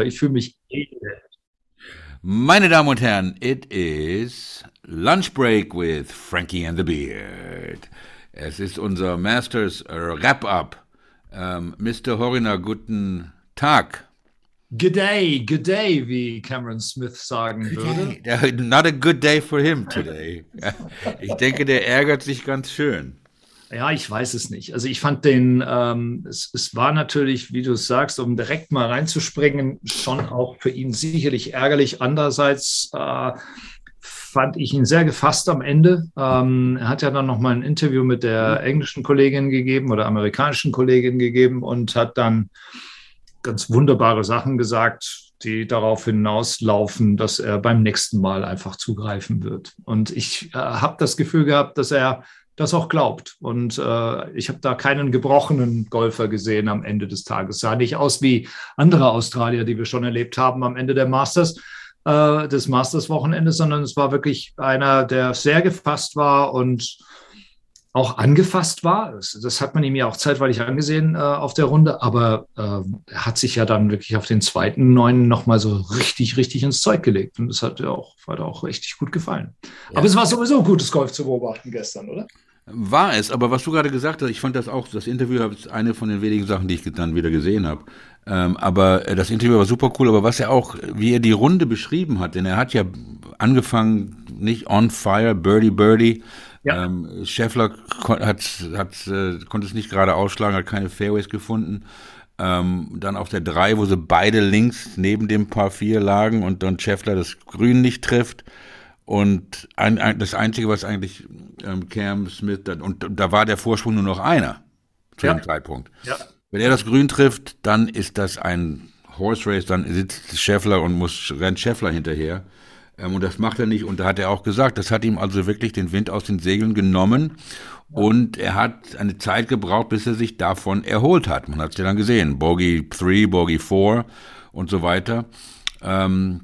weil ich fühle mich elend. Meine Damen und Herren, it is Lunch Break with Frankie and the Beard. Es ist unser Masters Wrap-Up. Ähm, Mr. Horiner, guten Tag. Good day, good day, wie Cameron Smith sagen würde. Not a good day for him today. Ich denke, der ärgert sich ganz schön. Ja, ich weiß es nicht. Also ich fand den, ähm, es, es war natürlich, wie du es sagst, um direkt mal reinzuspringen, schon auch für ihn sicherlich ärgerlich. Andererseits äh, fand ich ihn sehr gefasst am Ende. Ähm, er hat ja dann noch mal ein Interview mit der englischen Kollegin gegeben oder amerikanischen Kollegin gegeben und hat dann ganz wunderbare Sachen gesagt, die darauf hinauslaufen, dass er beim nächsten Mal einfach zugreifen wird. Und ich äh, habe das Gefühl gehabt, dass er das auch glaubt. Und äh, ich habe da keinen gebrochenen Golfer gesehen am Ende des Tages. Sah nicht aus wie andere Australier, die wir schon erlebt haben am Ende der Masters, äh, des Masters-Wochenendes, sondern es war wirklich einer, der sehr gefasst war und auch angefasst war. Das, hat man ihm ja auch zeitweilig angesehen äh, auf der Runde, aber äh, er hat sich ja dann wirklich auf den zweiten Neun nochmal so richtig, richtig ins Zeug gelegt. Und das hat er auch, hat auch richtig gut gefallen. Ja. Aber es war sowieso gutes Golf zu beobachten gestern, oder? War es, aber was du gerade gesagt hast, ich fand das auch, das Interview ist eine von den wenigen Sachen, die ich dann wieder gesehen habe. Ähm, aber äh, das Interview war super cool, aber was er auch, wie er die Runde beschrieben hat, denn er hat ja angefangen, nicht on fire, birdie, birdie. Ja. Ähm, Scheffler hat, hat, äh, konnte es nicht gerade ausschlagen, hat keine Fairways gefunden. Ähm, dann auf der 3, wo sie beide links neben dem Paar 4 lagen und dann Scheffler das Grün nicht trifft. Und ein, ein, das Einzige, was eigentlich ähm, Cam Smith, und da war der Vorsprung nur noch einer zu ja. dem Zeitpunkt. Ja. Wenn er das Grün trifft, dann ist das ein Horse Race, dann sitzt Scheffler und muss, rennt Scheffler hinterher. Ähm, und das macht er nicht. Und da hat er auch gesagt, das hat ihm also wirklich den Wind aus den Segeln genommen. Und er hat eine Zeit gebraucht, bis er sich davon erholt hat. Man hat es ja dann gesehen. Bogey 3, Bogey 4 und so weiter. Ähm,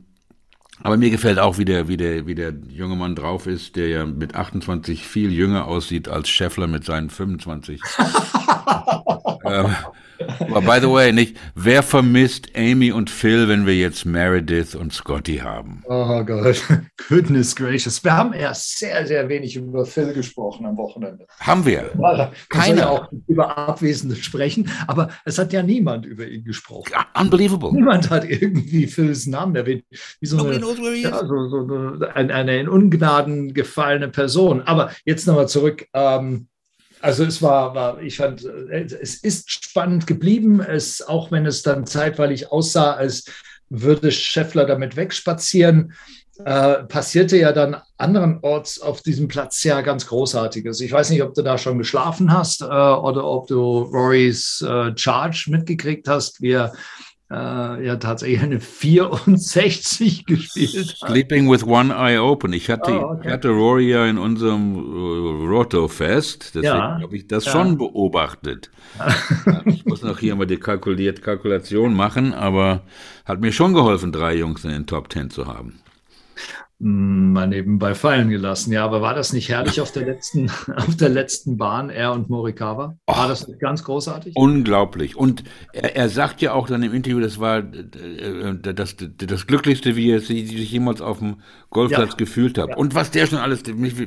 aber mir gefällt auch, wie der, wie, der, wie der junge Mann drauf ist, der ja mit 28 viel jünger aussieht als Scheffler mit seinen 25. ähm, aber by the way, nicht, wer vermisst Amy und Phil, wenn wir jetzt Meredith und Scotty haben? Oh Gott, goodness gracious. Wir haben erst sehr, sehr wenig über Phil gesprochen am Wochenende. Haben wir? Ja, Keiner. Ja auch über Abwesende sprechen, aber es hat ja niemand über ihn gesprochen. Unbelievable. Niemand hat irgendwie Phils Namen erwähnt. Wie so eine, ja, so, so eine, eine in Ungnaden gefallene Person. Aber jetzt nochmal zurück. Ähm, also es war, war, ich fand, es ist spannend geblieben, es, auch wenn es dann zeitweilig aussah, als würde Scheffler damit wegspazieren, äh, passierte ja dann anderenorts auf diesem Platz ja ganz Großartiges. Ich weiß nicht, ob du da schon geschlafen hast äh, oder ob du Rorys äh, Charge mitgekriegt hast, wie er äh, ja tatsächlich eine 64 gespielt hat. Sleeping with one eye open. Ich hatte, oh, okay. ich hatte Rory ja in unserem uh, Roto-Fest, deswegen ja. habe ich das ja. schon beobachtet. ich muss noch hier mal die kalkuliert Kalkulation machen, aber hat mir schon geholfen, drei Jungs in den Top Ten zu haben mal nebenbei fallen gelassen. Ja, aber war das nicht herrlich auf der letzten, auf der letzten Bahn, er und Morikawa? War das nicht ganz großartig? Unglaublich. Und er, er, sagt ja auch dann im Interview, das war äh, das, das, das Glücklichste, wie er sich jemals auf dem Golfplatz ja. gefühlt hat. Ja. Und was der schon alles,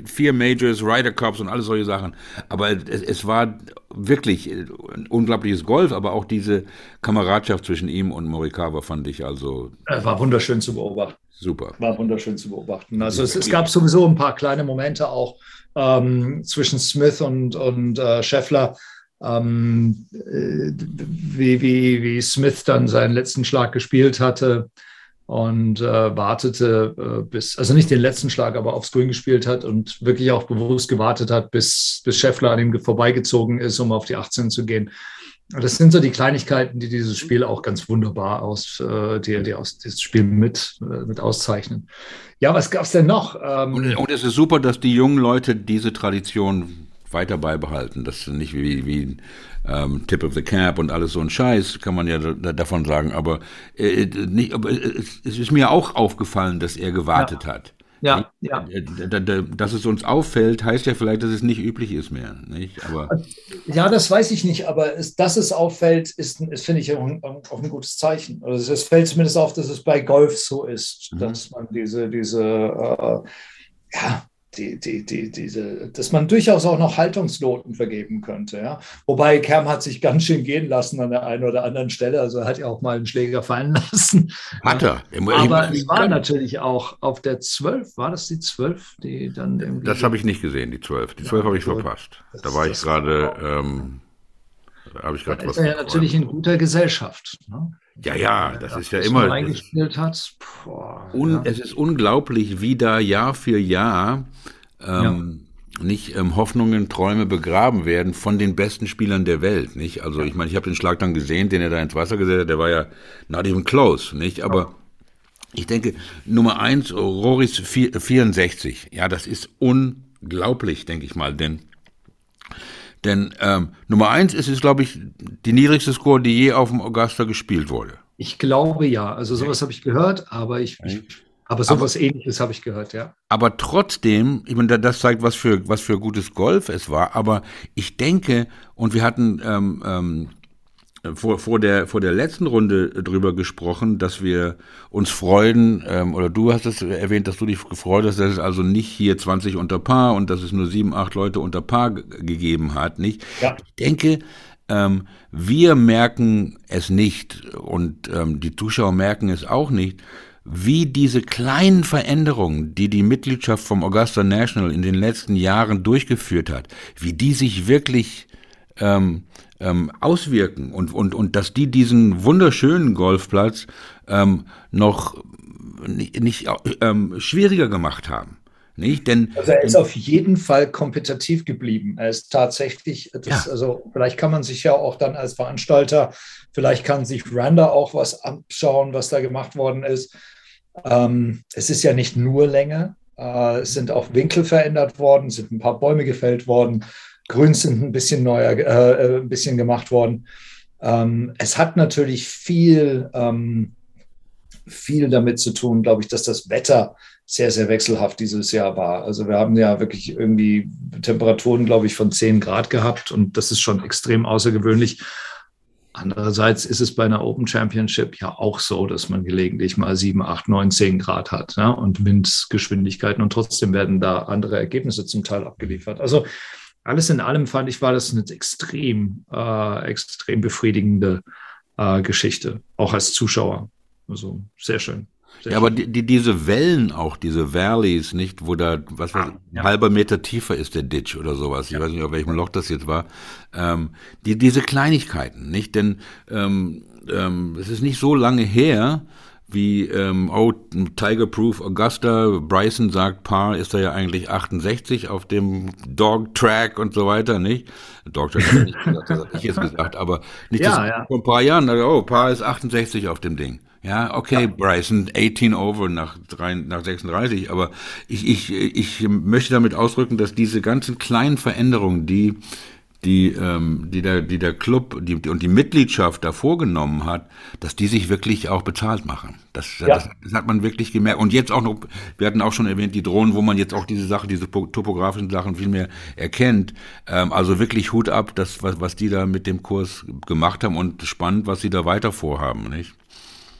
vier Majors, Ryder Cups und alles solche Sachen. Aber es, es war wirklich ein unglaubliches Golf, aber auch diese Kameradschaft zwischen ihm und Morikawa fand ich also. War wunderschön zu beobachten. Super. War wunderschön zu beobachten. Also es, es gab sowieso ein paar kleine Momente auch ähm, zwischen Smith und, und äh, Scheffler, ähm, äh, wie, wie, wie Smith dann seinen letzten Schlag gespielt hatte und äh, wartete äh, bis, also nicht den letzten Schlag, aber aufs Grün gespielt hat und wirklich auch bewusst gewartet hat, bis, bis Scheffler an ihm vorbeigezogen ist, um auf die 18 zu gehen. Das sind so die Kleinigkeiten, die dieses Spiel auch ganz wunderbar aus, äh, die, die aus dieses Spiel mit, äh, mit auszeichnen. Ja, was gab es denn noch? Ähm, und, und, es ist super, dass die jungen Leute diese Tradition weiter beibehalten. Das ist nicht wie, wie ähm, Tip of the Cap und alles so ein Scheiß, kann man ja da, davon sagen. Aber, äh, nicht, aber es, es, ist mir auch aufgefallen, dass er gewartet ja. hat. Ja, ja. Dass es uns auffällt, heißt ja vielleicht, dass es nicht üblich ist mehr. Nicht? Aber ja, das weiß ich nicht, aber es, dass es auffällt, ist, ist finde ich, auch ein, auch ein, gutes Zeichen. Also es fällt zumindest auf, dass es bei Golf so ist, mhm. dass man diese, diese äh, ja, die, die, die, diese, dass man durchaus auch noch Haltungsnoten vergeben könnte. Ja? Wobei Kerm hat sich ganz schön gehen lassen an der einen oder anderen Stelle. Also er hat ja auch mal einen Schläger fallen lassen. Hat er. Aber es war natürlich auch auf der 12, war das die 12, die dann irgendwie. Das habe ich nicht gesehen, die 12. Die 12 ja, habe ich verpasst. Da war ich gerade. Ähm, habe ich gerade was. Ist er ja natürlich in guter Gesellschaft. Ne? Ja, ja, das ist ja immer. Eingespielt hat. Boah, un, ja. Es ist unglaublich, wie da Jahr für Jahr ähm, ja. nicht ähm, Hoffnungen, Träume begraben werden von den besten Spielern der Welt. Nicht? Also ich meine, ich habe den Schlag dann gesehen, den er da ins Wasser gesetzt hat. Der war ja not even close, nicht? Aber ich denke, Nummer eins, Roris 64. Ja, das ist unglaublich, denke ich mal, denn denn ähm, Nummer eins ist es, glaube ich, die niedrigste Score, die je auf dem Augusta gespielt wurde. Ich glaube ja. Also sowas habe ich gehört, aber ich, ich aber sowas aber, ähnliches habe ich gehört, ja. Aber trotzdem, ich meine, das zeigt, was für, was für gutes Golf es war. Aber ich denke, und wir hatten ähm, ähm, vor, vor, der, vor der letzten Runde drüber gesprochen, dass wir uns freuen, ähm, oder du hast es erwähnt, dass du dich gefreut hast, dass es also nicht hier 20 unter Paar und dass es nur sieben, acht Leute unter Paar gegeben hat, nicht? Ja. Ich denke, ähm, wir merken es nicht und ähm, die Zuschauer merken es auch nicht, wie diese kleinen Veränderungen, die die Mitgliedschaft vom Augusta National in den letzten Jahren durchgeführt hat, wie die sich wirklich ähm, ähm, auswirken und, und, und dass die diesen wunderschönen Golfplatz ähm, noch nicht, nicht ähm, schwieriger gemacht haben. Nicht? Denn, also er ist auf jeden Fall kompetitiv geblieben. Er ist tatsächlich, das, ja. also vielleicht kann man sich ja auch dann als Veranstalter, vielleicht kann sich Randa auch was anschauen, was da gemacht worden ist. Ähm, es ist ja nicht nur Länge, äh, es sind auch Winkel verändert worden, sind ein paar Bäume gefällt worden. Grüns sind ein bisschen neuer, äh, äh, ein bisschen gemacht worden. Ähm, es hat natürlich viel, ähm, viel damit zu tun, glaube ich, dass das Wetter sehr, sehr wechselhaft dieses Jahr war. Also wir haben ja wirklich irgendwie Temperaturen, glaube ich, von 10 Grad gehabt und das ist schon extrem außergewöhnlich. Andererseits ist es bei einer Open Championship ja auch so, dass man gelegentlich mal 7, 8, 9, 10 Grad hat ja, und Windgeschwindigkeiten und trotzdem werden da andere Ergebnisse zum Teil abgeliefert. Also alles in allem fand ich, war das eine extrem, äh, extrem befriedigende äh, Geschichte, auch als Zuschauer. Also sehr schön. Sehr ja, aber die, die, diese Wellen auch, diese Valleys, nicht, wo da, was weiß, ah, ja. halber Meter tiefer ist der Ditch oder sowas. Ich ja. weiß nicht, auf welchem Loch das jetzt war. Ähm, die, diese Kleinigkeiten, nicht? Denn ähm, ähm, es ist nicht so lange her, wie, ähm, oh, Tiger Proof Augusta, Bryson sagt, Paar ist er ja eigentlich 68 auf dem Dog Track und so weiter, nicht? Dog Track hat nicht gesagt, das habe ich jetzt gesagt, aber nicht ja, das ja. vor ein paar Jahren, oh, Paar ist 68 auf dem Ding. Ja, okay, ja. Bryson, 18 over nach, drei, nach 36, aber ich, ich, ich möchte damit ausdrücken, dass diese ganzen kleinen Veränderungen, die die, ähm, die, der, die der Club die, die, und die Mitgliedschaft da vorgenommen hat, dass die sich wirklich auch bezahlt machen. Das, ja. das, das, hat man wirklich gemerkt. Und jetzt auch noch, wir hatten auch schon erwähnt, die Drohnen, wo man jetzt auch diese Sachen, diese topografischen Sachen viel mehr erkennt. Ähm, also wirklich Hut ab, das, was, was die da mit dem Kurs gemacht haben und spannend, was sie da weiter vorhaben, nicht?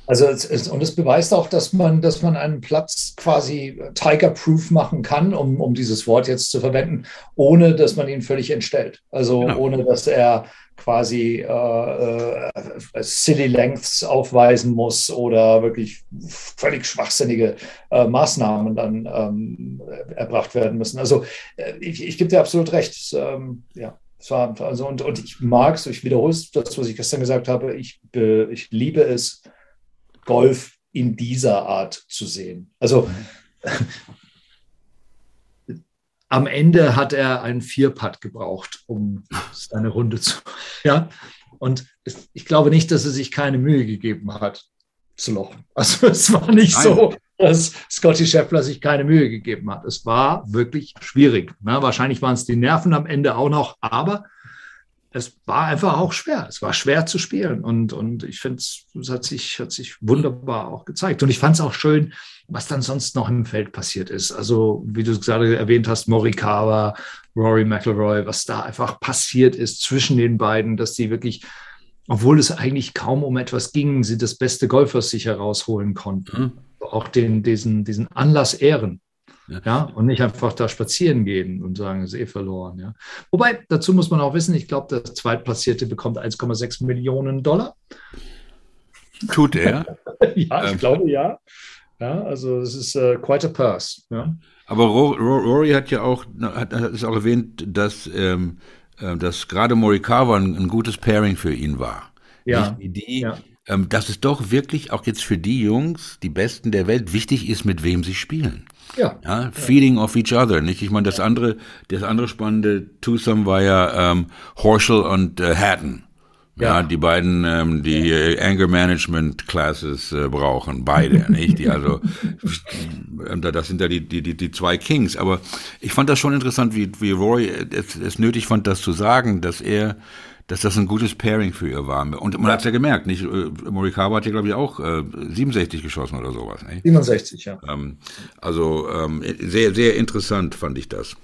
Also es, es, und es beweist auch, dass man, dass man einen Platz quasi Tiger-proof machen kann, um, um dieses Wort jetzt zu verwenden, ohne dass man ihn völlig entstellt. Also genau. ohne dass er quasi äh, äh, City Lengths aufweisen muss oder wirklich völlig schwachsinnige äh, Maßnahmen dann ähm, erbracht werden müssen. Also äh, ich, ich gebe dir absolut recht. Ähm, ja. War, also, und, und ich mag es, ich wiederhole es, das, was ich gestern gesagt habe, ich, ich liebe es, Golf in dieser Art zu sehen. Also am Ende hat er einen Vierpad gebraucht, um seine Runde zu. Ja, und ich glaube nicht, dass er sich keine Mühe gegeben hat zu lochen. Also es war nicht Nein. so, dass Scotty Scheffler sich keine Mühe gegeben hat. Es war wirklich schwierig. Na, wahrscheinlich waren es die Nerven am Ende auch noch, aber es war einfach auch schwer. Es war schwer zu spielen. Und, und ich finde, es hat sich, hat sich wunderbar auch gezeigt. Und ich fand es auch schön, was dann sonst noch im Feld passiert ist. Also, wie du gerade erwähnt hast, Morikawa, Rory McIlroy, was da einfach passiert ist zwischen den beiden, dass die wirklich, obwohl es eigentlich kaum um etwas ging, sie das beste Golf aus sich herausholen konnten. Mhm. Auch den, diesen, diesen Anlass ehren. Ja. ja. und nicht einfach da spazieren gehen und sagen, es ist eh verloren. Ja. Wobei, dazu muss man auch wissen, ich glaube, der Zweitplatzierte bekommt 1,6 Millionen Dollar. Tut er? ja, ich ähm. glaube ja. Ja, also es ist uh, quite a purse. Ja. Aber Rory hat ja auch, hat, hat es auch erwähnt, dass, ähm, äh, dass gerade Morikawa ein, ein, gutes Pairing für ihn war. Ja. Wie die, ja. ähm, dass es doch wirklich auch jetzt für die Jungs, die Besten der Welt, wichtig ist, mit wem sie spielen. Ja. ja feeding ja. off each other, nicht? Ich meine, das andere, das andere spannende Twosome war ja ähm, Horschel und äh, Hatton. Ja, ja, die beiden, ähm, die äh, Anger Management Classes äh, brauchen, beide, nicht? Die also, das sind ja die, die, die, die zwei Kings. Aber ich fand das schon interessant, wie, wie Roy es, es nötig fand, das zu sagen, dass er dass das ein gutes Pairing für ihr war. Und man ja. hat es ja gemerkt, nicht? Äh, Morikawa hat ja, glaube ich, auch äh, 67 geschossen oder sowas. Nicht? 67, ja. Ähm, also ähm, sehr, sehr interessant fand ich das.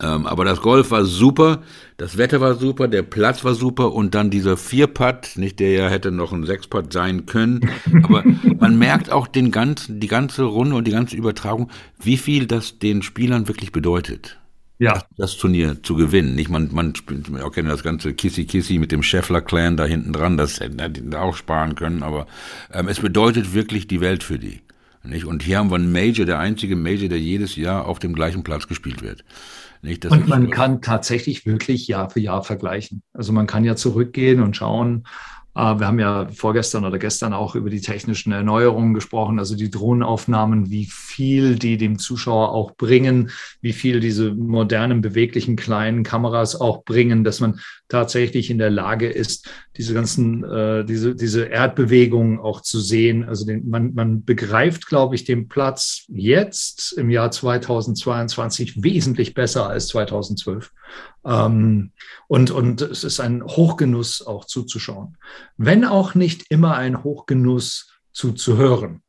Ähm, aber das Golf war super, das Wetter war super, der Platz war super und dann dieser Vierputt, nicht der ja hätte noch ein Sechsputt sein können. Aber man merkt auch den ganzen, die ganze Runde und die ganze Übertragung, wie viel das den Spielern wirklich bedeutet ja. das, Turnier zu gewinnen. Nicht man, man spielt, wir kennen das ganze Kissy Kissy mit dem Scheffler Clan da hinten dran, das hätten die auch sparen können, aber ähm, es bedeutet wirklich die Welt für die. Nicht? Und hier haben wir einen Major, der einzige Major, der jedes Jahr auf dem gleichen Platz gespielt wird. Nicht, und man kann tatsächlich wirklich Jahr für Jahr vergleichen. Also man kann ja zurückgehen und schauen, wir haben ja vorgestern oder gestern auch über die technischen Erneuerungen gesprochen, also die Drohnenaufnahmen, wie viel die dem Zuschauer auch bringen, wie viel diese modernen, beweglichen kleinen Kameras auch bringen, dass man tatsächlich in der Lage ist, diese ganzen, äh, diese, diese Erdbewegungen auch zu sehen. Also den, man, man begreift, glaube ich, den Platz jetzt im Jahr 2022 wesentlich besser als 2012. Ähm, und, und es ist ein Hochgenuss auch zuzuschauen. Wenn auch nicht immer ein Hochgenuss zuzuhören.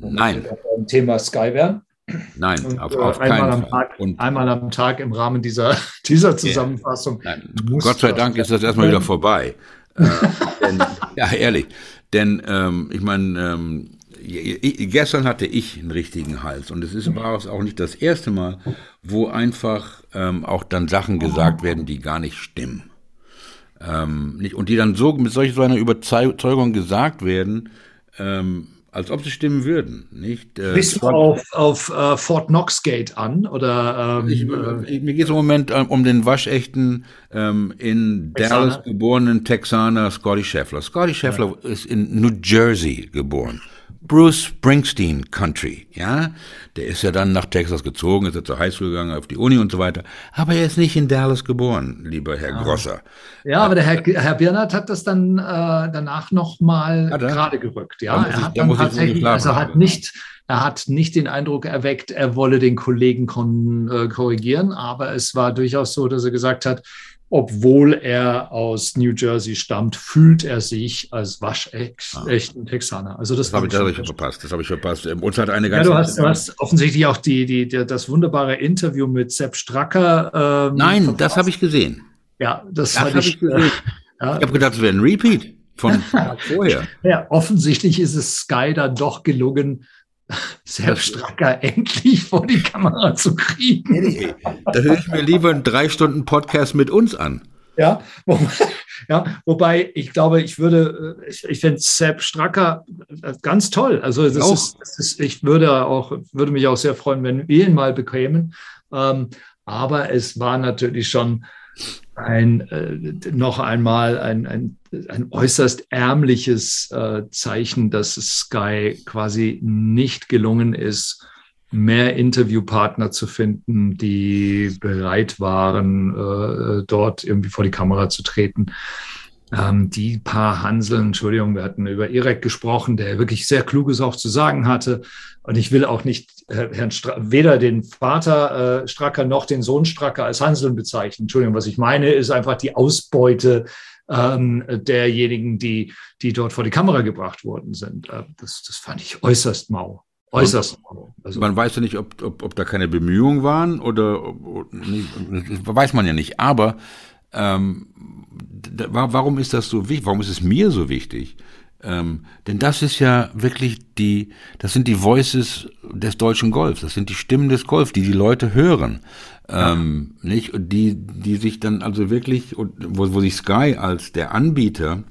Nein. Beim Thema Sky werden. Nein, und, auf, auf äh, einmal keinen am Fall. Tag, und einmal am Tag im Rahmen dieser, dieser Zusammenfassung. Nein, Gott sei Dank ist das erstmal wieder vorbei. äh, denn, ja, ehrlich. Denn ähm, ich meine, ähm, gestern hatte ich einen richtigen Hals und es ist, war es auch nicht das erste Mal, wo einfach ähm, auch dann Sachen gesagt werden, die gar nicht stimmen. Ähm, nicht, und die dann so mit solch so einer Überzeugung gesagt werden, ähm, als ob sie stimmen würden, nicht? Äh, Bist du auf, auf uh, Fort Knox Gate an oder? Ähm, ich, äh, mir geht es im Moment äh, um den waschechten ähm, in Texaner? Dallas geborenen Texaner Scotty Scheffler. Scotty Scheffler ja. ist in New Jersey geboren. Bruce Springsteen Country, ja. Der ist ja dann nach Texas gezogen, ist ja zur Highschool gegangen, auf die Uni und so weiter. Aber er ist nicht in Dallas geboren, lieber Herr ja. Grosser. Ja, aber der Herr, Herr Birnert hat das dann äh, danach nochmal gerade gerückt, ja. Er hat dann tatsächlich, also hat nicht, er hat nicht den Eindruck erweckt, er wolle den Kollegen kon, äh, korrigieren, aber es war durchaus so, dass er gesagt hat, obwohl er aus New Jersey stammt, fühlt er sich als waschechten Texaner. Also das, das habe ich, hab ich verpasst. Das habe ich verpasst. Uns hat eine ganze. Ja, du hast, du hast offensichtlich auch die, die, die, das wunderbare Interview mit Sepp Stracker. Ähm, Nein, verpasst. das habe ich gesehen. Ja, das, das habe ich, gesehen. Äh, ja. Ich habe gedacht, es wäre ein Repeat von vorher. Ja, offensichtlich ist es Sky dann doch gelungen, Sepp Stracker endlich vor die Kamera zu kriegen. Hey, da höre ich mir lieber einen drei Stunden Podcast mit uns an. Ja, wo, ja, wobei ich glaube, ich würde, ich, ich finde Sepp Stracker ganz toll. Also das ist, das ist, ich würde auch, würde mich auch sehr freuen, wenn wir ihn mal bekämen. Ähm, aber es war natürlich schon ein, äh, noch einmal ein, ein, ein äußerst ärmliches äh, Zeichen, dass Sky quasi nicht gelungen ist, mehr Interviewpartner zu finden, die bereit waren, äh, dort irgendwie vor die Kamera zu treten. Ähm, die paar Hanseln, Entschuldigung, wir hatten über Irek gesprochen, der wirklich sehr Kluges auch zu sagen hatte. Und ich will auch nicht äh, Herrn Stra weder den Vater äh, Stracker noch den Sohn Stracker als Hanseln bezeichnen. Entschuldigung, was ich meine, ist einfach die Ausbeute ähm, derjenigen, die, die dort vor die Kamera gebracht worden sind. Äh, das, das fand ich äußerst mau. Äußerst. Also, man weiß ja nicht, ob, ob, ob da keine Bemühungen waren oder, oder nee, weiß man ja nicht. Aber ähm, warum ist das so wichtig? Warum ist es mir so wichtig? Ähm, denn das ist ja wirklich die, das sind die Voices des deutschen Golfs, das sind die Stimmen des Golf, die die Leute hören, ähm, ja. nicht? Die, die sich dann also wirklich, wo, wo sich Sky als der Anbieter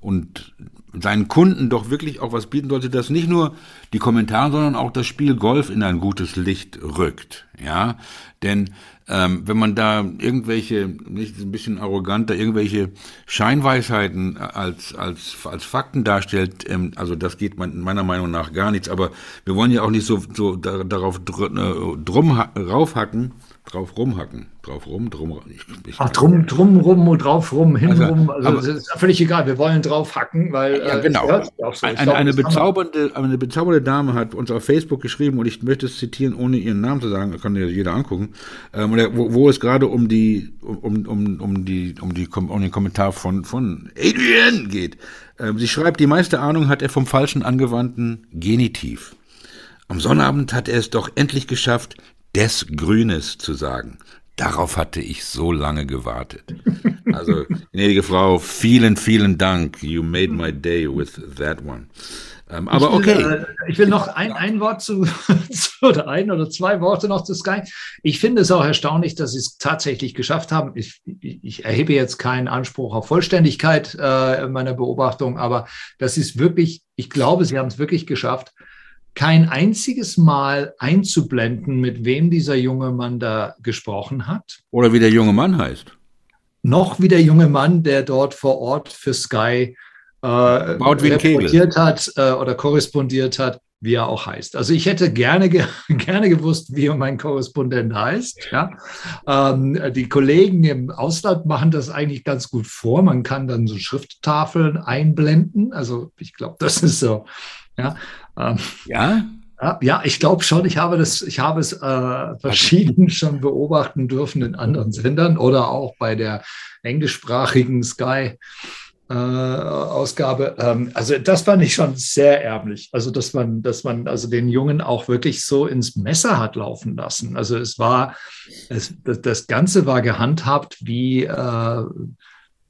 und seinen Kunden doch wirklich auch was bieten sollte, dass nicht nur die Kommentare, sondern auch das Spiel Golf in ein gutes Licht rückt. Ja, denn ähm, wenn man da irgendwelche, nicht ein bisschen arroganter, irgendwelche Scheinweisheiten als, als, als Fakten darstellt, ähm, also das geht man, meiner Meinung nach gar nichts, aber wir wollen ja auch nicht so, so da, darauf dr, äh, drum raufhacken, drauf rumhacken. Drauf rum, drum ich, ich Ach, drum, drum rum und drauf rum, hin also, rum. Also aber, das ist völlig egal. Wir wollen drauf hacken, weil ja, äh, genau. Äh, so. eine, glaub, eine, bezaubernde, eine bezaubernde Dame hat uns auf Facebook geschrieben und ich möchte es zitieren, ohne ihren Namen zu sagen, kann ja jeder angucken. Ähm, wo, wo es gerade um die um, um, um die um die um den Kommentar von von Adrian geht. Ähm, sie schreibt, die meiste Ahnung hat er vom falschen angewandten Genitiv. Am Sonnabend hat er es doch endlich geschafft, des Grünes zu sagen. Darauf hatte ich so lange gewartet. Also, gnädige Frau, vielen, vielen Dank. You made my day with that one. Ähm, aber ich will, okay. Äh, ich will noch ein, ein Wort zu, zu, oder ein oder zwei Worte noch zu Sky. Ich finde es auch erstaunlich, dass sie es tatsächlich geschafft haben. Ich, ich, erhebe jetzt keinen Anspruch auf Vollständigkeit äh, meiner Beobachtung, aber das ist wirklich, ich glaube, sie haben es wirklich geschafft, kein einziges Mal einzublenden, mit wem dieser junge Mann da gesprochen hat. Oder wie der junge Mann heißt. Noch wie der junge Mann, der dort vor Ort für Sky äh, reportiert hat äh, oder korrespondiert hat, wie er auch heißt. Also ich hätte gerne, gerne gewusst, wie mein Korrespondent heißt. Ja? Ähm, die Kollegen im Ausland machen das eigentlich ganz gut vor. Man kann dann so Schrifttafeln einblenden. Also ich glaube, das ist so ja. Ähm, ja? Ja, ich glaube schon. Ich habe das, ich habe es äh, verschieden schon beobachten dürfen in anderen Sendern oder auch bei der englischsprachigen Sky. Äh, Ausgabe. Ähm, also das fand ich schon sehr erblich. Also dass man, dass man also den Jungen auch wirklich so ins Messer hat laufen lassen. Also es war, es, das Ganze war gehandhabt wie äh,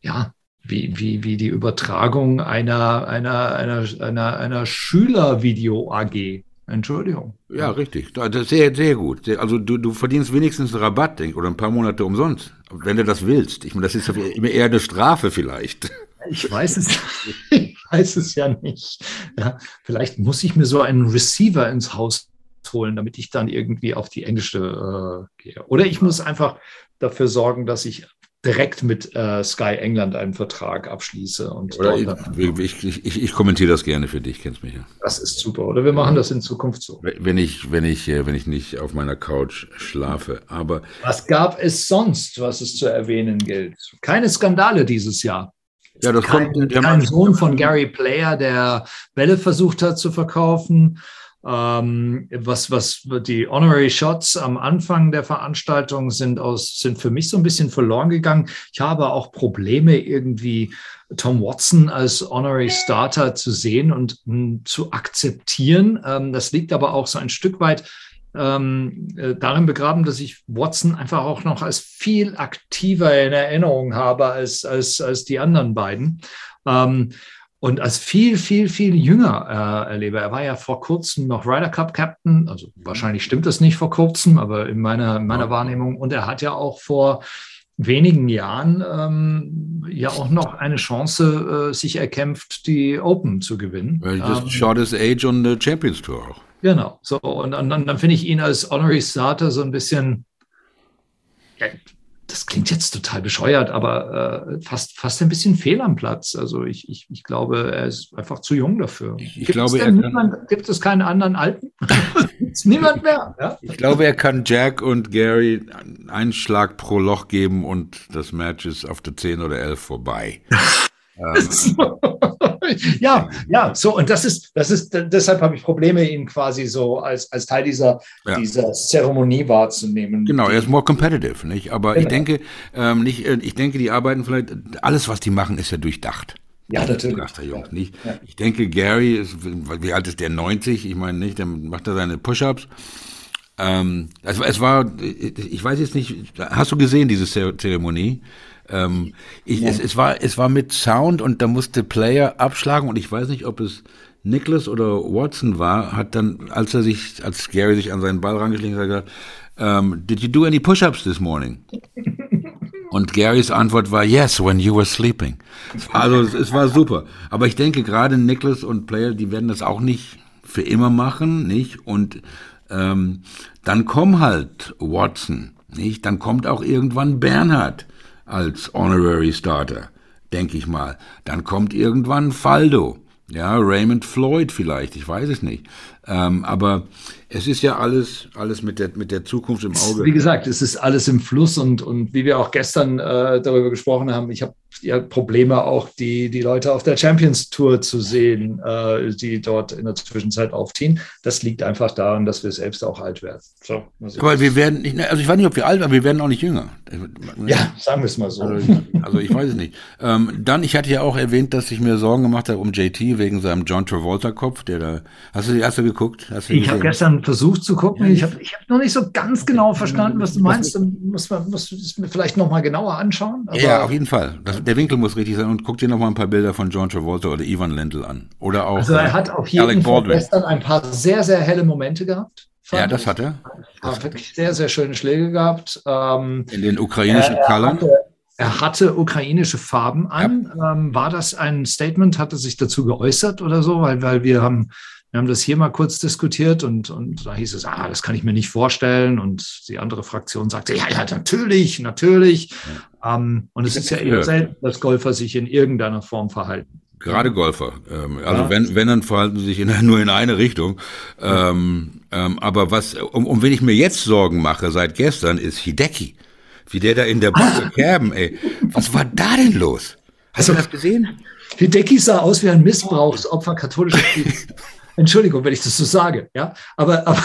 ja wie, wie, wie die Übertragung einer, einer, einer, einer, einer Schülervideo-AG. Entschuldigung. Ja, richtig. Das ist sehr, sehr gut. Also du, du verdienst wenigstens einen Rabatt oder ein paar Monate umsonst, wenn du das willst. Ich meine, das ist immer eher eine Strafe vielleicht. Ich weiß es, ich weiß es ja nicht. Ja, vielleicht muss ich mir so einen Receiver ins Haus holen, damit ich dann irgendwie auf die englische äh, gehe. Oder ich muss einfach dafür sorgen, dass ich direkt mit äh, Sky England einen Vertrag abschließe. Und oder ich, ich, ich, ich, kommentiere das gerne für dich, kennst mich ja. Das ist super. Oder wir machen das in Zukunft so. Wenn ich, wenn ich, äh, wenn ich nicht auf meiner Couch schlafe. Aber was gab es sonst, was es zu erwähnen gilt? Keine Skandale dieses Jahr. Ja, das kein, kommt. Kein Sohn von Gary Player, der Bälle versucht hat zu verkaufen. Ähm, was, was die Honorary Shots am Anfang der Veranstaltung sind aus, sind für mich so ein bisschen verloren gegangen. Ich habe auch Probleme irgendwie Tom Watson als Honorary Starter zu sehen und mh, hm, zu akzeptieren. Ähm, das liegt aber auch so ein Stück weit ähm, äh, darin begraben, dass ich Watson einfach auch noch als viel aktiver in Erinnerung habe als, als, als die anderen beiden. Ähm, und als viel, viel, viel jünger äh, erlebe. Er war ja vor kurzem noch Ryder Cup Captain, also mhm. wahrscheinlich stimmt das nicht vor kurzem, aber in meiner, in meiner Wahrnehmung. Und er hat ja auch vor wenigen Jahren ähm, ja auch noch eine Chance äh, sich erkämpft, die Open zu gewinnen. Well, just ähm, short his age on the Champions Tour auch. Genau. So, und, und dann, dann finde ich ihn als Honorary Starter so ein bisschen, ja, das klingt jetzt total bescheuert, aber äh, fast, fast ein bisschen fehl am Platz. Also ich, ich, ich glaube, er ist einfach zu jung dafür. Ich, ich glaube, es niemand, gibt es keinen anderen Alten? niemand mehr. Ja? Ich glaube, er kann Jack und Gary einen Schlag pro Loch geben und das Match ist auf der 10 oder 11 vorbei. ja, ja, so und das ist, das ist, deshalb habe ich Probleme, ihn quasi so als, als Teil dieser, ja. dieser Zeremonie wahrzunehmen. Genau, er ist more competitive, nicht? Aber genau. ich denke, ähm, nicht, äh, ich denke, die arbeiten vielleicht, alles, was die machen, ist ja durchdacht. Ja, natürlich. Der Jungs, nicht? Ja. Ich denke, Gary ist, wie alt ist der? 90? Ich meine nicht, dann macht er seine Push-Ups. Ähm, es, es war, ich weiß jetzt nicht, hast du gesehen, diese Zeremonie? Ähm, ich, ja. es, es, war, es war mit Sound und da musste Player abschlagen und ich weiß nicht, ob es Nicholas oder Watson war, hat dann, als er sich, als Gary sich an seinen Ball rangeschlichen hat, gesagt, um, ähm, did you do any push-ups this morning? Und Garys Antwort war, yes, when you were sleeping. Also es, es war super. Aber ich denke, gerade Nicholas und Player, die werden das auch nicht für immer machen, nicht? Und ähm, dann kommt halt Watson, nicht? Dann kommt auch irgendwann Bernhard als Honorary Starter, denke ich mal. Dann kommt irgendwann Faldo, ja, Raymond Floyd vielleicht, ich weiß es nicht. Ähm, aber es ist ja alles, alles mit der, mit der Zukunft im Auge. Wie gesagt, es ist alles im Fluss und, und wie wir auch gestern äh, darüber gesprochen haben, ich habe ja Probleme auch, die, die Leute auf der Champions Tour zu sehen, äh, die dort in der Zwischenzeit aufziehen. Das liegt einfach daran, dass wir selbst auch alt werden. So, aber wir werden nicht, also ich weiß nicht, ob wir alt, aber wir werden auch nicht jünger. Ja, sagen wir es mal so. Also, also ich weiß es nicht. Ähm, dann, ich hatte ja auch erwähnt, dass ich mir Sorgen gemacht habe um JT wegen seinem John Travolta-Kopf, der da. Hast du, hast du geguckt? Hast du ich habe gestern versucht zu gucken. Ich habe ich hab noch nicht so ganz genau verstanden, was du meinst. Dann muss man muss es mir vielleicht noch mal genauer anschauen. ja, auf jeden Fall. Das, der Winkel muss richtig sein. Und guck dir noch mal ein paar Bilder von John Travolta oder Ivan Lendl an. Oder auch. Also er hat auf jeden Fall gestern ein paar sehr, sehr helle Momente gehabt. Ja, das hat er. Das hat wirklich sehr, sehr schöne Schläge gehabt. Ähm, In den ukrainischen er, Colors. Er hatte ukrainische Farben an. Ja. Ähm, war das ein Statement? Hat er sich dazu geäußert oder so? Weil, weil wir haben wir haben das hier mal kurz diskutiert und, und da hieß es, ah, das kann ich mir nicht vorstellen. Und die andere Fraktion sagte, ja, ja, natürlich, natürlich. Ja. Ähm, und es ist ja eher selten, dass Golfer sich in irgendeiner Form verhalten. Gerade Golfer. Ähm, also ja. wenn, wenn, dann verhalten sie sich in, nur in eine Richtung. Ähm, ähm, aber was, um, um wen ich mir jetzt Sorgen mache seit gestern, ist Hideki. Wie der da in der Bucke Kerben, ey. Was war da denn los? Hast also, du das gesehen? Hideki sah aus wie ein Missbrauchsopfer katholischer Kirche. Entschuldigung, wenn ich das so sage, ja, aber, aber,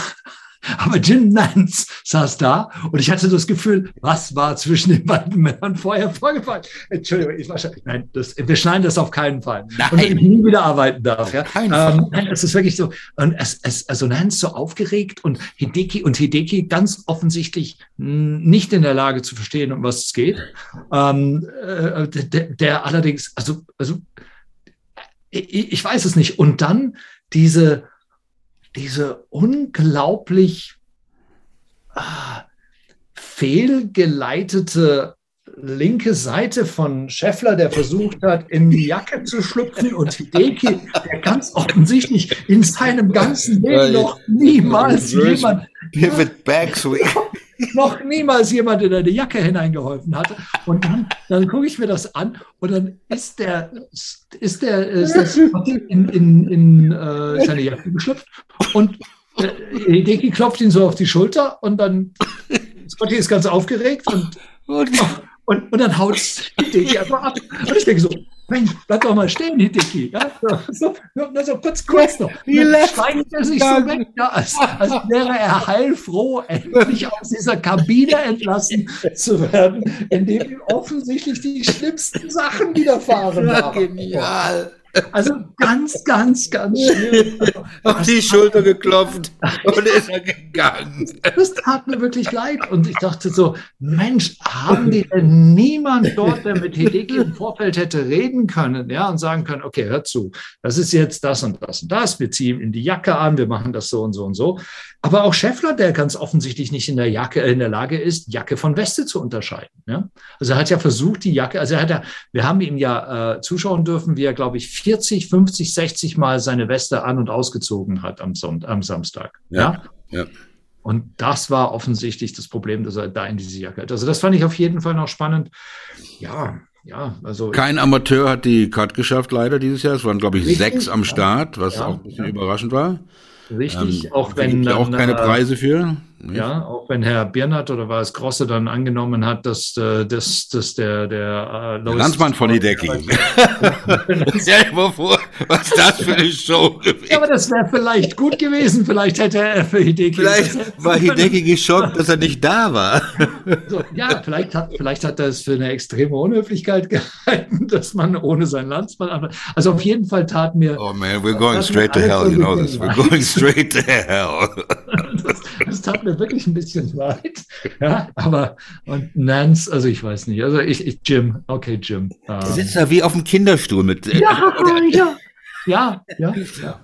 aber Jim Nance saß da und ich hatte das Gefühl, was war zwischen den beiden Männern vorher vorgefallen? Entschuldigung, ich war schon, nein, das, wir schneiden das auf keinen Fall. Nein. Und ich nie wieder arbeiten darf, ja. Ähm, nein, es ist wirklich so, und es, es, also Nance so aufgeregt und Hideki und Hideki ganz offensichtlich nicht in der Lage zu verstehen, um was es geht. Ähm, äh, der, der allerdings, also, also, ich, ich weiß es nicht. Und dann diese, diese unglaublich ah, fehlgeleitete linke Seite von Scheffler, der versucht hat, in die Jacke zu schlüpfen und Hideki, der ganz offensichtlich in seinem ganzen Leben noch niemals jemand Pivot Backswing noch niemals jemand in eine Jacke hineingeholfen hatte. Und dann, dann gucke ich mir das an und dann ist der, ist der, ist das in, in, in äh, seine Jacke geschlüpft und äh, Hideki klopft ihn so auf die Schulter und dann Scotty ist ganz aufgeregt und, und, und, und dann haut Hideki einfach ab. Und ich denke so, Mensch, bleib doch mal stehen, Hideki. Ja? So, nur so kurz, kurz noch. Steigt er sich so weg, ja, als, als wäre er heilfroh, endlich aus dieser Kabine entlassen zu werden, in dem ihm offensichtlich die schlimmsten Sachen widerfahren waren. Genial. Also ganz, ganz, ganz schwierig. Auf die Schulter geklopft und ist er gegangen. Das tat mir wirklich leid. Und ich dachte so, Mensch, haben die denn niemand dort, der mit Hideki im Vorfeld hätte reden können, ja, und sagen können, okay, hör zu, das ist jetzt das und das und das, wir ziehen in die Jacke an, wir machen das so und so und so. Aber auch Scheffler, der ganz offensichtlich nicht in der Jacke, in der Lage ist, Jacke von Weste zu unterscheiden. Ja? Also er hat ja versucht, die Jacke, also er hat ja, wir haben ihm ja äh, zuschauen dürfen, wie er, glaube ich, 40, 50, 60 Mal seine Weste an- und ausgezogen hat am, Son am Samstag. Ja. ja. Und das war offensichtlich das Problem, dass er da in diese Jacke hat. Also das fand ich auf jeden Fall noch spannend. Ja, ja, also. Kein Amateur hat die Cut geschafft, leider dieses Jahr. Es waren, glaube ich, richtig, sechs am Start, was ja, auch ein bisschen ja. überraschend war. Richtig, ähm, auch wenn. Dann, auch keine äh, Preise für. Ja, auch wenn Herr Birnert oder war es Grosse dann angenommen hat, dass, äh, dass, dass der, der, äh, der Landsmann von Hideki. Stell dir mal vor, was das für eine Show gewesen Ja, aber das wäre vielleicht gut gewesen. Vielleicht hätte er für Hideki. Vielleicht war Hideki geschockt, dass er nicht da war. So, ja, vielleicht hat, vielleicht hat er es für eine extreme Unhöflichkeit gehalten, dass man ohne seinen Landsmann. Also auf jeden Fall tat mir. Oh man, we're going straight to hell, you know this. We're going straight to hell. tat mir wirklich ein bisschen leid. Ja, aber und Nance, also ich weiß nicht. Also ich, ich Jim, okay, Jim. Ähm, sitzt da wie auf dem Kinderstuhl mit. Äh, ja, ja. Ja, ja.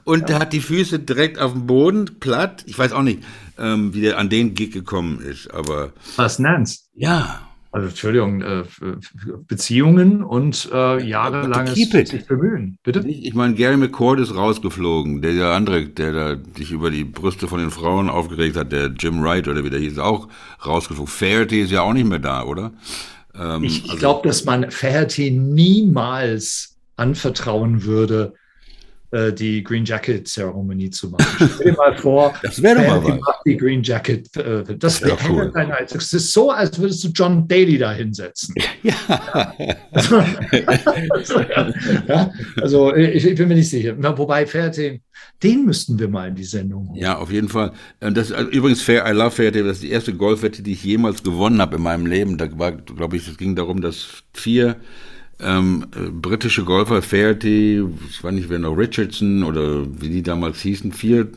Und ja. hat die Füße direkt auf dem Boden, platt. Ich weiß auch nicht, ähm, wie der an den Gig gekommen ist, aber. Was, Nance? Ja. Also Entschuldigung, äh, Beziehungen und äh, jahrelanges sich bemühen. Bitte? Ich meine, Gary McCord ist rausgeflogen. Der, der andere, der da sich über die Brüste von den Frauen aufgeregt hat, der Jim Wright oder wie der hieß, auch rausgeflogen. Fairty ist ja auch nicht mehr da, oder? Ähm, ich also, glaube, dass man Fairty niemals anvertrauen würde, äh, die Green Jacket Zeremonie zu machen. Stell dir mal vor, das wäre doch mal was. Die Green Jacket, äh, das, das wäre cool. Es ist so, als würdest du John Daly da hinsetzen. Ja. Also, ja, also ich, ich, bin mir nicht sicher. Na, wobei Fairty, den müssten wir mal in die Sendung. Holen. Ja, auf jeden Fall. Das also, übrigens Fair, I Love Fairty, das ist die erste Golfwette, die ich jemals gewonnen habe in meinem Leben. Da war, glaube ich, es ging darum, dass vier ähm, äh, britische Golfer, Fairty, ich weiß nicht, wer noch, Richardson oder wie die damals hießen, vier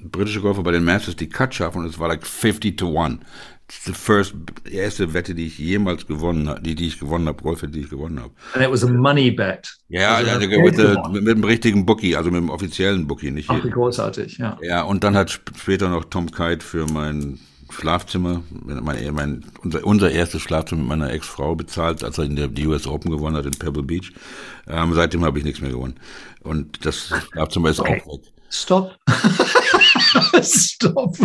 britische Golfer bei den Masters die Cut schaffen und es war like 50 to 1. Das ist die first, erste Wette, die ich jemals gewonnen habe, die, die ich gewonnen habe, Golfwette, die ich gewonnen habe. And it was a money bet. Ja, also also mit, mit, mit, dem richtigen Bookie, also mit dem offiziellen Bookie, nicht Ach, wie großartig, ja. Ja, und dann hat später noch Tom Kite für mein Schlafzimmer, mein, mein, unser, unser erstes Schlafzimmer mit meiner Ex-Frau bezahlt, als er in der die US Open gewonnen hat in Pebble Beach. Ähm, seitdem habe ich nichts mehr gewonnen. Und das Schlafzimmer ist okay. auch weg. Stop. Stop.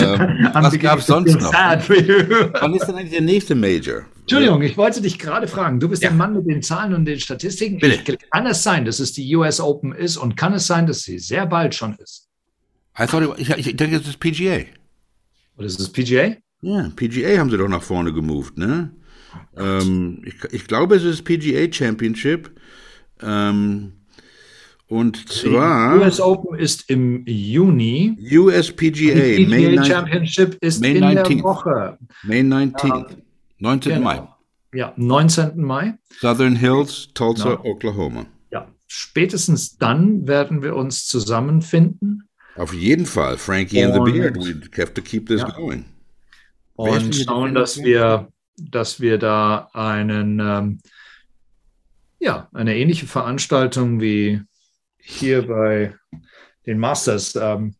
ähm, was gab es sonst noch? Wann ist denn eigentlich der nächste Major? Entschuldigung, ich wollte dich gerade fragen. Du bist ja. der Mann mit den Zahlen und den Statistiken. Bitte. Kann es sein, dass es die US Open ist und kann es sein, dass sie sehr bald schon ist? I thought it, ich, ich denke, es ist PGA. Oder ist es PGA? Ja, PGA haben sie doch nach vorne gemoved, ne? Ähm, ich, ich, glaube, es ist PGA Championship. Ähm, und zwar. Die US Open ist im Juni. USPGA. Die PGA May Championship ist May in 19th. der Woche. May 19th. 19. Genau. Mai. Ja, 19. Mai. Southern Hills, Tulsa, genau. Oklahoma. Ja, spätestens dann werden wir uns zusammenfinden auf jeden Fall. Frankie und, and the Beard. We have to keep this ja. going. Und schauen, dass wir, dass wir da einen, ähm, ja, eine ähnliche Veranstaltung wie hier bei den Masters ähm,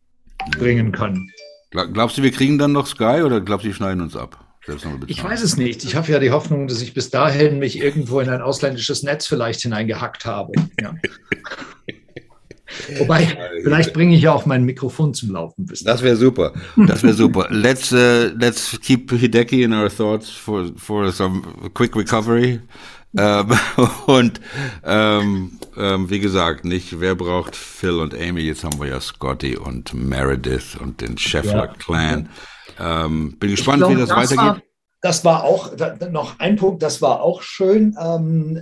bringen können. Glaubst du, wir kriegen dann noch Sky oder glaubst du, die schneiden uns ab? Ich weiß es nicht. Ich habe ja die Hoffnung, dass ich bis dahin mich irgendwo in ein ausländisches Netz vielleicht hineingehackt habe. Ja. Wobei, vielleicht bringe ich ja auch mein Mikrofon zum Laufen. Bis das wäre super. Das wäre super. let's, uh, let's keep Hideki in our thoughts for, for some quick recovery. Ähm, und ähm, ähm, wie gesagt, nicht, wer braucht Phil und Amy? Jetzt haben wir ja Scotty und Meredith und den Scheffler ja. Clan. Ähm, bin gespannt, glaub, wie das, das weitergeht. War, das war auch noch ein Punkt, das war auch schön, ähm,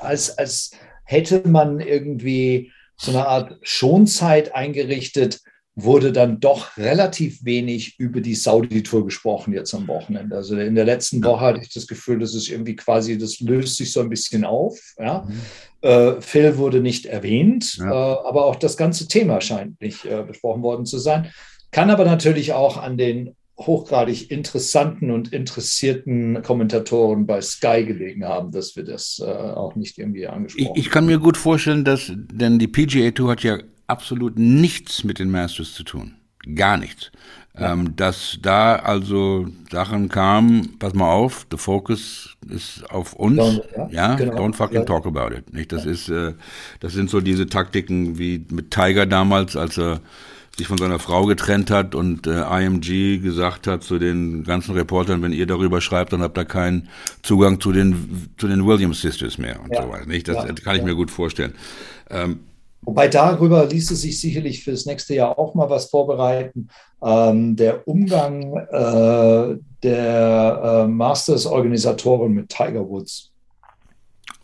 als, als hätte man irgendwie so eine Art Schonzeit eingerichtet, wurde dann doch relativ wenig über die Saudi-Tour gesprochen jetzt am Wochenende. Also in der letzten Woche hatte ich das Gefühl, dass es irgendwie quasi, das löst sich so ein bisschen auf. Ja. Mhm. Äh, Phil wurde nicht erwähnt, ja. äh, aber auch das ganze Thema scheint nicht äh, besprochen worden zu sein. Kann aber natürlich auch an den hochgradig interessanten und interessierten Kommentatoren bei Sky gelegen haben, dass wir das äh, auch nicht irgendwie angesprochen haben. Ich, ich kann mir gut vorstellen, dass, denn die PGA Tour hat ja absolut nichts mit den Masters zu tun. Gar nichts. Ja. Ähm, dass da also Sachen kamen, pass mal auf, the focus ist auf uns. Don't, ja, ja genau. don't fucking ja. talk about it. Nicht? Das ist, äh, das sind so diese Taktiken wie mit Tiger damals, als er sich von seiner Frau getrennt hat und äh, IMG gesagt hat zu den ganzen Reportern, wenn ihr darüber schreibt, dann habt ihr keinen Zugang zu den zu den Williams Sisters mehr und ja. so weiter. Nicht? Das ja, kann ich mir gut vorstellen. Ähm, Wobei darüber ließe sich sicherlich für das nächste Jahr auch mal was vorbereiten. Ähm, der Umgang äh, der äh, Masters-Organisatoren mit Tiger Woods.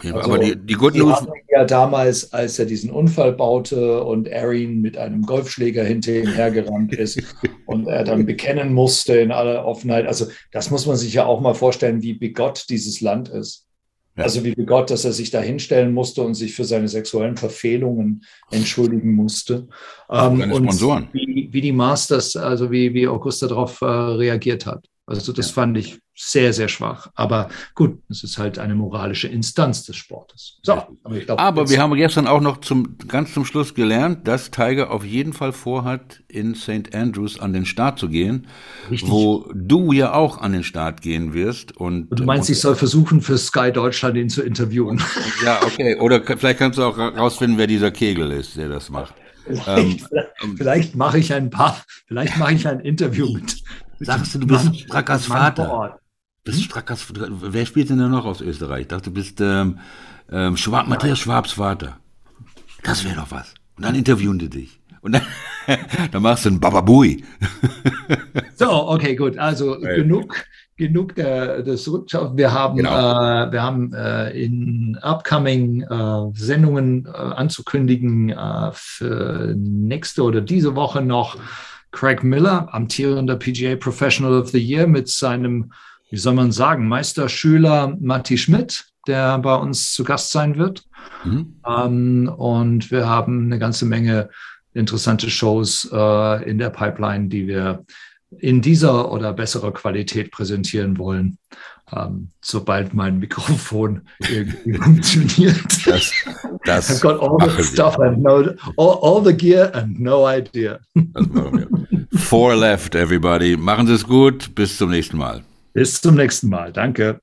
Ja, also, aber die, die Good News. ja damals, als er diesen Unfall baute und Erin mit einem Golfschläger hinter ihm hergerannt ist und er dann bekennen musste in aller Offenheit. Also, das muss man sich ja auch mal vorstellen, wie bigott dieses Land ist. Ja. Also, wie bigott, dass er sich da hinstellen musste und sich für seine sexuellen Verfehlungen entschuldigen musste. Ähm, und Sponsoren. Wie, wie, die Masters, also wie, wie Augusta darauf äh, reagiert hat. Also das ja. fand ich sehr, sehr schwach. Aber gut, es ist halt eine moralische Instanz des Sportes. So, aber, glaub, aber wir haben gestern auch noch zum, ganz zum Schluss gelernt, dass Tiger auf jeden Fall vorhat, in St. Andrews an den Start zu gehen, Richtig. wo du ja auch an den Start gehen wirst. Und, und du meinst, und, ich soll versuchen, für Sky Deutschland ihn zu interviewen. Ja, okay. Oder vielleicht kannst du auch rausfinden, wer dieser Kegel ist, der das macht. Vielleicht, ähm, vielleicht mache ich ein paar, vielleicht mache ich ein Interview mit, Sagst du, du bist Strackers Vater. Bist Strackers, wer spielt denn da noch aus Österreich? Ich dachte, du bist ähm, ähm, Schwab, Matthias Schwabs Vater. Das wäre doch was. Und dann interviewen die dich. Und dann, dann machst du einen Bababui. so, okay, gut. Also hey. genug, genug der, des Rückschauen. Wir haben, genau. äh, wir haben äh, in upcoming äh, Sendungen äh, anzukündigen äh, für nächste oder diese Woche noch Craig Miller, amtierender PGA Professional of the Year, mit seinem, wie soll man sagen, Meisterschüler Matti Schmidt, der bei uns zu Gast sein wird. Mhm. Ähm, und wir haben eine ganze Menge interessante Shows äh, in der Pipeline, die wir in dieser oder besserer Qualität präsentieren wollen, ähm, sobald mein Mikrofon irgendwie funktioniert. Das, das I've got all the stuff and no, all, all, the gear and no idea. Das machen wir. Four left, everybody. Machen Sie es gut. Bis zum nächsten Mal. Bis zum nächsten Mal. Danke.